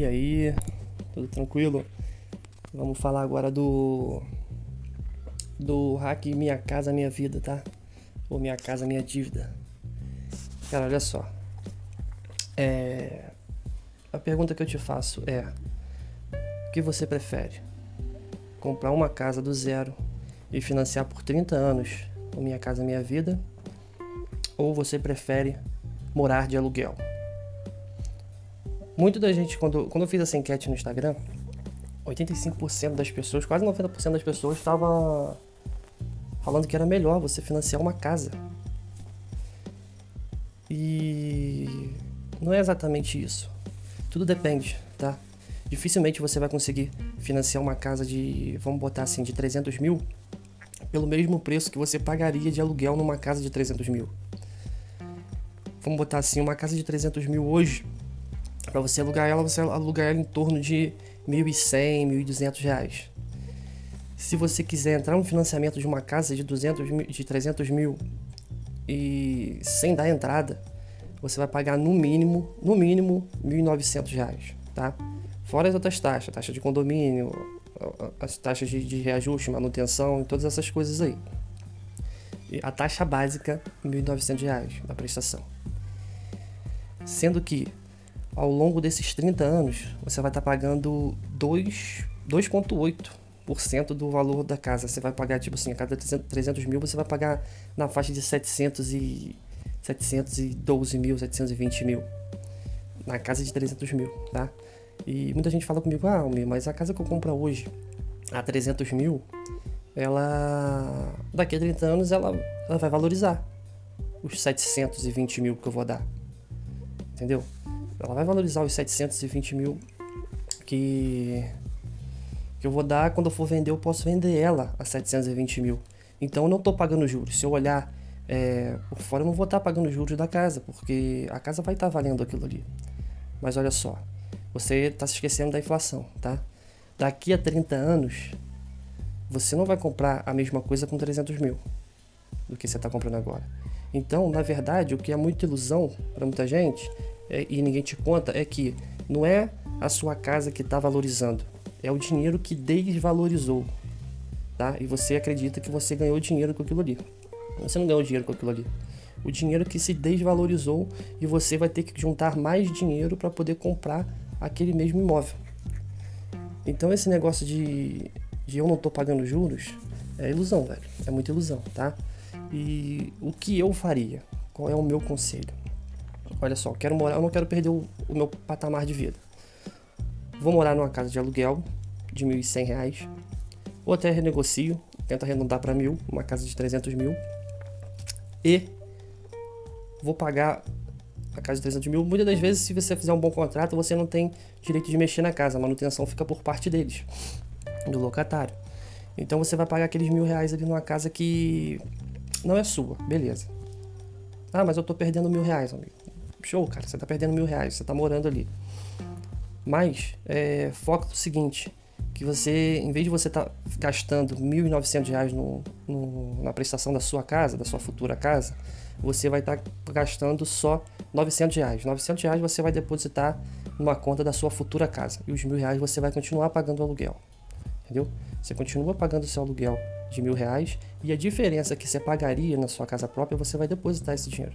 E aí, tudo tranquilo? Vamos falar agora do do hack Minha Casa Minha Vida, tá? Ou Minha Casa Minha Dívida. Cara, olha só. É... A pergunta que eu te faço é: o que você prefere? Comprar uma casa do zero e financiar por 30 anos o Minha Casa Minha Vida? Ou você prefere morar de aluguel? Muito da gente, quando, quando eu fiz essa enquete no Instagram, 85% das pessoas, quase 90% das pessoas estava falando que era melhor você financiar uma casa. E não é exatamente isso. Tudo depende, tá? Dificilmente você vai conseguir financiar uma casa de, vamos botar assim, de 300 mil pelo mesmo preço que você pagaria de aluguel numa casa de 300 mil. Vamos botar assim, uma casa de 300 mil hoje, para você alugar ela, você alugar ela em torno de 1.100, 1.200 reais. Se você quiser entrar no financiamento de uma casa de 200 mil, de 300 mil e sem dar entrada, você vai pagar no mínimo, no mínimo, 1.900 reais, tá? Fora as outras taxas, taxa de condomínio, as taxas de, de reajuste, manutenção todas essas coisas aí. E a taxa básica, R$ 1.900 da prestação. Sendo que ao longo desses 30 anos, você vai estar tá pagando 2,8% do valor da casa. Você vai pagar, tipo assim, a cada 300 mil, você vai pagar na faixa de 700 e 712 mil, 720 mil. Na casa de 300 mil, tá? E muita gente fala comigo, ah, mas a casa que eu compro hoje a 300 mil, ela daqui a 30 anos ela, ela vai valorizar os 720 mil que eu vou dar. Entendeu? Ela vai valorizar os 720 mil que, que eu vou dar. Quando eu for vender, eu posso vender ela a 720 mil. Então eu não estou pagando juros. Se eu olhar é, por fora, eu não vou estar tá pagando juros da casa, porque a casa vai estar tá valendo aquilo ali. Mas olha só, você está se esquecendo da inflação, tá? Daqui a 30 anos, você não vai comprar a mesma coisa com 300 mil do que você está comprando agora. Então, na verdade, o que é muita ilusão para muita gente é, e ninguém te conta é que não é a sua casa que está valorizando, é o dinheiro que desvalorizou, tá? E você acredita que você ganhou dinheiro com aquilo ali. Você não ganhou dinheiro com aquilo ali. O dinheiro que se desvalorizou e você vai ter que juntar mais dinheiro para poder comprar aquele mesmo imóvel. Então esse negócio de, de eu não tô pagando juros é ilusão, velho. É muita ilusão, tá? E o que eu faria? Qual é o meu conselho? Olha só, quero morar, eu não quero perder o, o meu patamar de vida. Vou morar numa casa de aluguel de R$ 1.100, ou até renegocio, tento arredondar para mil, uma casa de 300 mil, e vou pagar a casa de 300 mil. Muitas das vezes, se você fizer um bom contrato, você não tem direito de mexer na casa, a manutenção fica por parte deles, do locatário. Então você vai pagar aqueles mil reais ali numa casa que não é sua, beleza. Ah, mas eu tô perdendo mil reais, amigo. Show, cara, você tá perdendo mil reais, você tá morando ali. Mas, é, foca no seguinte, que você, em vez de você estar tá gastando R$ 1.900 no, no, na prestação da sua casa, da sua futura casa, você vai estar tá gastando só R$ 900. 900 reais você vai depositar numa conta da sua futura casa. E os mil reais você vai continuar pagando o aluguel. Entendeu? Você continua pagando seu aluguel de mil reais e a diferença que você pagaria na sua casa própria, você vai depositar esse dinheiro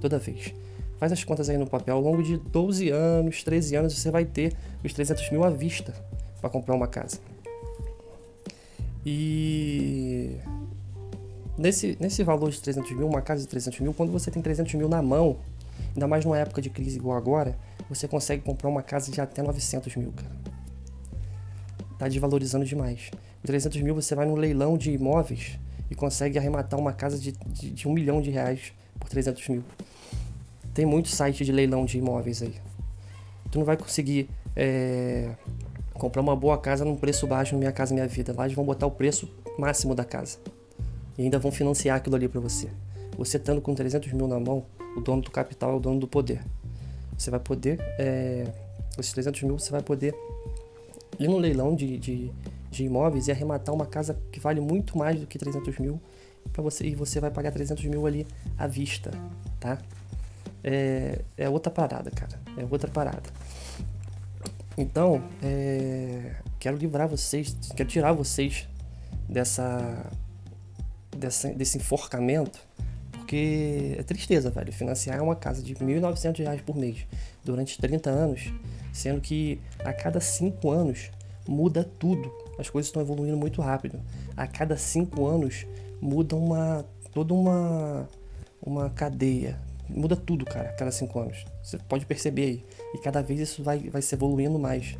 toda vez. Faz as contas aí no papel. Ao longo de 12 anos, 13 anos, você vai ter os 300 mil à vista para comprar uma casa. E nesse, nesse valor de 300 mil, uma casa de 300 mil, quando você tem 300 mil na mão, ainda mais numa época de crise igual agora, você consegue comprar uma casa de até 900 mil, cara. Tá desvalorizando demais. Com 300 mil você vai num leilão de imóveis e consegue arrematar uma casa de, de, de um milhão de reais por 300 mil. Tem muitos sites de leilão de imóveis aí. Tu não vai conseguir é, comprar uma boa casa num preço baixo no Minha Casa Minha Vida. Lá eles vão botar o preço máximo da casa. E ainda vão financiar aquilo ali para você. Você estando com 300 mil na mão, o dono do capital é o dono do poder. Você vai poder, é, esses 300 mil, você vai poder ir no leilão de, de, de imóveis e arrematar uma casa que vale muito mais do que 300 mil para você e você vai pagar 300 mil ali à vista, tá? é, é outra parada, cara. É outra parada. Então, é, quero livrar vocês, quero tirar vocês dessa, dessa desse enforcamento, porque é tristeza, velho. Financiar uma casa de R$ 1.900 por mês durante 30 anos, sendo que a cada 5 anos muda tudo. As coisas estão evoluindo muito rápido. A cada 5 anos muda uma toda uma uma cadeia. Muda tudo, cara, a cada 5 anos. Você pode perceber aí. E cada vez isso vai, vai se evoluindo mais.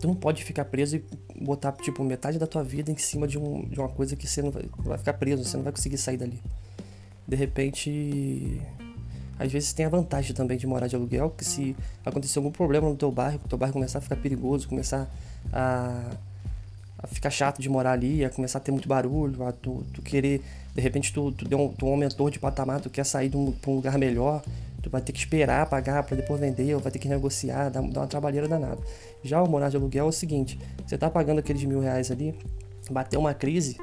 Tu não pode ficar preso e botar, tipo, metade da tua vida em cima de, um, de uma coisa que você não vai, vai ficar preso, você não vai conseguir sair dali. De repente, às vezes tem a vantagem também de morar de aluguel, que se acontecer algum problema no teu bairro, o teu bairro começar a ficar perigoso, começar a, a ficar chato de morar ali, a começar a ter muito barulho, a tu, tu querer, de repente tu, tu, deu um, tu aumentou de patamar, tu quer sair de um, pra um lugar melhor, tu vai ter que esperar pagar para depois vender, ou vai ter que negociar, dá, uma trabalheira danada. Já o morar de aluguel é o seguinte, você tá pagando aqueles mil reais ali, bateu uma crise,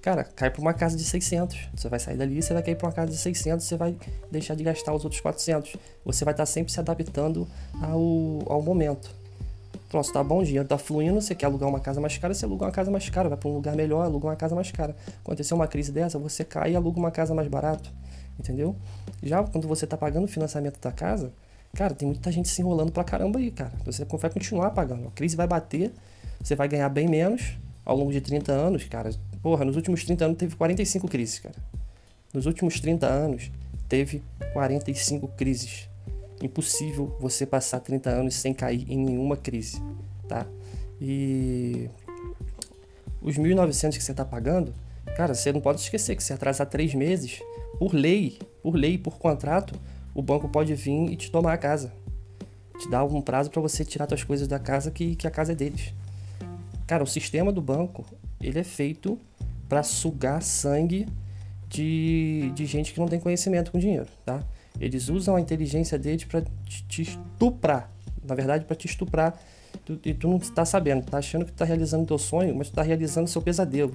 cara, cai para uma casa de 600. Você vai sair dali, você vai cair para uma casa de 600, você vai deixar de gastar os outros 400. Você vai estar tá sempre se adaptando ao, ao momento. Pronto, tá bom, o dinheiro tá fluindo, você quer alugar uma casa mais cara, você aluga uma casa mais cara, vai para um lugar melhor, aluga uma casa mais cara. Aconteceu uma crise dessa, você cai e aluga uma casa mais barato, entendeu? Já quando você tá pagando o financiamento da casa, cara, tem muita gente se enrolando pra caramba aí, cara. Você vai continuar pagando. A crise vai bater, você vai ganhar bem menos ao longo de 30 anos, cara. Porra, nos últimos 30 anos teve 45 crises, cara. Nos últimos 30 anos teve 45 crises impossível você passar 30 anos sem cair em nenhuma crise, tá? E os 1.900 que você está pagando, cara, você não pode esquecer que se atrasar três meses, por lei, por lei, por contrato, o banco pode vir e te tomar a casa. Te dar um prazo para você tirar suas coisas da casa que, que a casa é deles. Cara, o sistema do banco, ele é feito para sugar sangue de, de gente que não tem conhecimento com dinheiro, tá? Eles usam a inteligência deles para te, te, estuprar. Na verdade, para te estuprar. Tu, e tu não está sabendo, tá achando que tá realizando teu sonho, mas tu tá realizando seu pesadelo.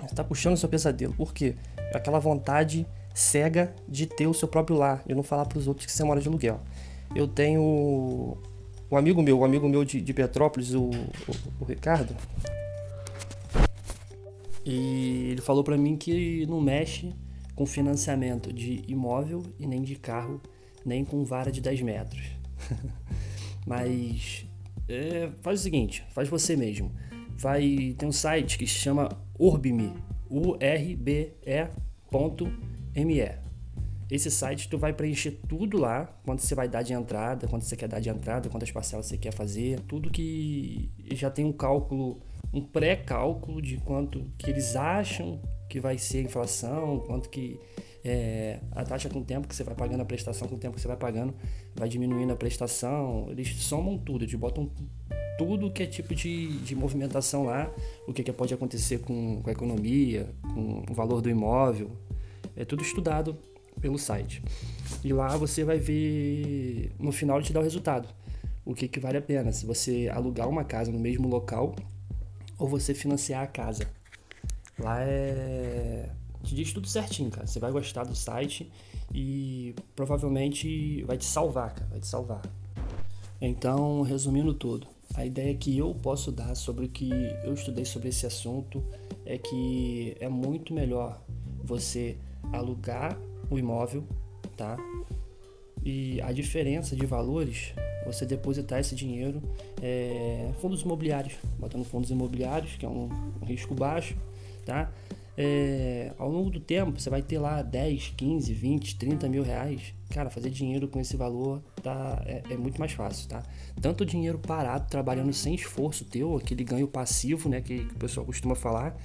Você tá puxando seu pesadelo. Por quê? Aquela vontade cega de ter o seu próprio lar e não falar para os outros que você mora de aluguel. Eu tenho um amigo meu, um amigo meu de, de Petrópolis, o, o, o Ricardo, e ele falou para mim que não mexe com financiamento de imóvel e nem de carro, nem com vara de 10 metros. Mas é, faz o seguinte, faz você mesmo. Vai tem um site que se chama Urbime, U R B E.me. Esse site tu vai preencher tudo lá, quanto você vai dar de entrada, quanto você quer dar de entrada, quantas parcelas você quer fazer, tudo que já tem um cálculo, um pré-cálculo de quanto que eles acham que vai ser a inflação, quanto que é, a taxa com o tempo que você vai pagando, a prestação com o tempo que você vai pagando, vai diminuindo a prestação. Eles somam tudo, eles botam tudo que é tipo de, de movimentação lá, o que, que pode acontecer com, com a economia, com o valor do imóvel. É tudo estudado pelo site. E lá você vai ver, no final ele te dá o resultado. O que, que vale a pena, se você alugar uma casa no mesmo local ou você financiar a casa. Lá é. Te diz tudo certinho, cara. Você vai gostar do site e provavelmente vai te salvar, cara. Vai te salvar. Então, resumindo tudo, a ideia que eu posso dar sobre o que eu estudei sobre esse assunto é que é muito melhor você alugar o imóvel, tá? E a diferença de valores, você depositar esse dinheiro é, fundos imobiliários, botando fundos imobiliários, que é um, um risco baixo, tá? É, ao longo do tempo, você vai ter lá 10, 15, 20, 30 mil reais. Cara, fazer dinheiro com esse valor tá, é, é, muito mais fácil, tá? Tanto dinheiro parado, trabalhando sem esforço teu, aquele ganho passivo, né, que, que o pessoal costuma falar,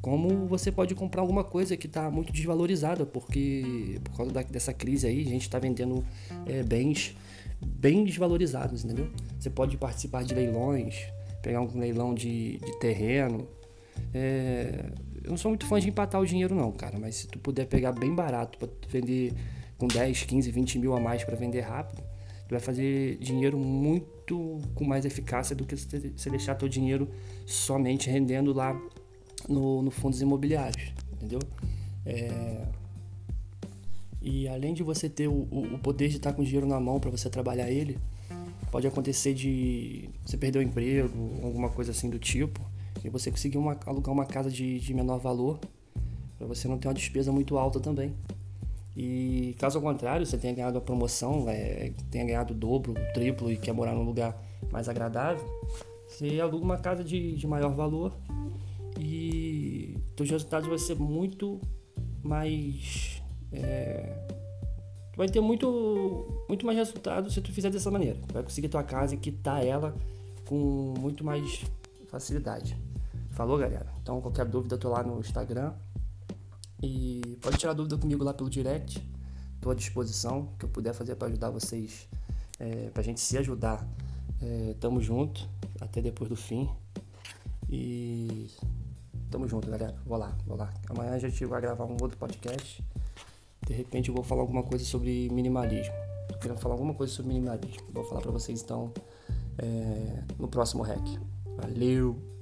como você pode comprar alguma coisa que está muito desvalorizada, porque por causa da, dessa crise aí, a gente está vendendo é, bens bem desvalorizados, entendeu? Você pode participar de leilões, pegar um leilão de, de terreno, é, eu não sou muito fã de empatar o dinheiro, não, cara. Mas se tu puder pegar bem barato para vender com 10, 15, 20 mil a mais para vender rápido, tu vai fazer dinheiro muito com mais eficácia do que você deixar teu dinheiro somente rendendo lá no, no fundos imobiliários, entendeu? É... E além de você ter o, o poder de estar com o dinheiro na mão para você trabalhar ele, pode acontecer de você perder o emprego, alguma coisa assim do tipo, e você conseguir uma, alugar uma casa de, de menor valor, para você não ter uma despesa muito alta também. E caso ao contrário, você tenha ganhado a promoção, é, tenha ganhado o dobro, o triplo e quer morar num lugar mais agradável, você aluga uma casa de, de maior valor e os resultados vão ser muito mais. É, vai ter muito, muito mais resultado se tu fizer dessa maneira. Vai conseguir tua casa e quitar ela com muito mais facilidade. Falou, galera? Então, qualquer dúvida, eu tô lá no Instagram. E pode tirar dúvida comigo lá pelo direct. Tô à disposição. Que eu puder fazer para ajudar vocês, é, pra gente se ajudar. É, tamo junto. Até depois do fim. E tamo junto, galera. Vou lá, vou lá. Amanhã a gente vai gravar um outro podcast. De repente eu vou falar alguma coisa sobre minimalismo. Tô querendo falar alguma coisa sobre minimalismo. Vou falar para vocês então é, no próximo rec. Valeu!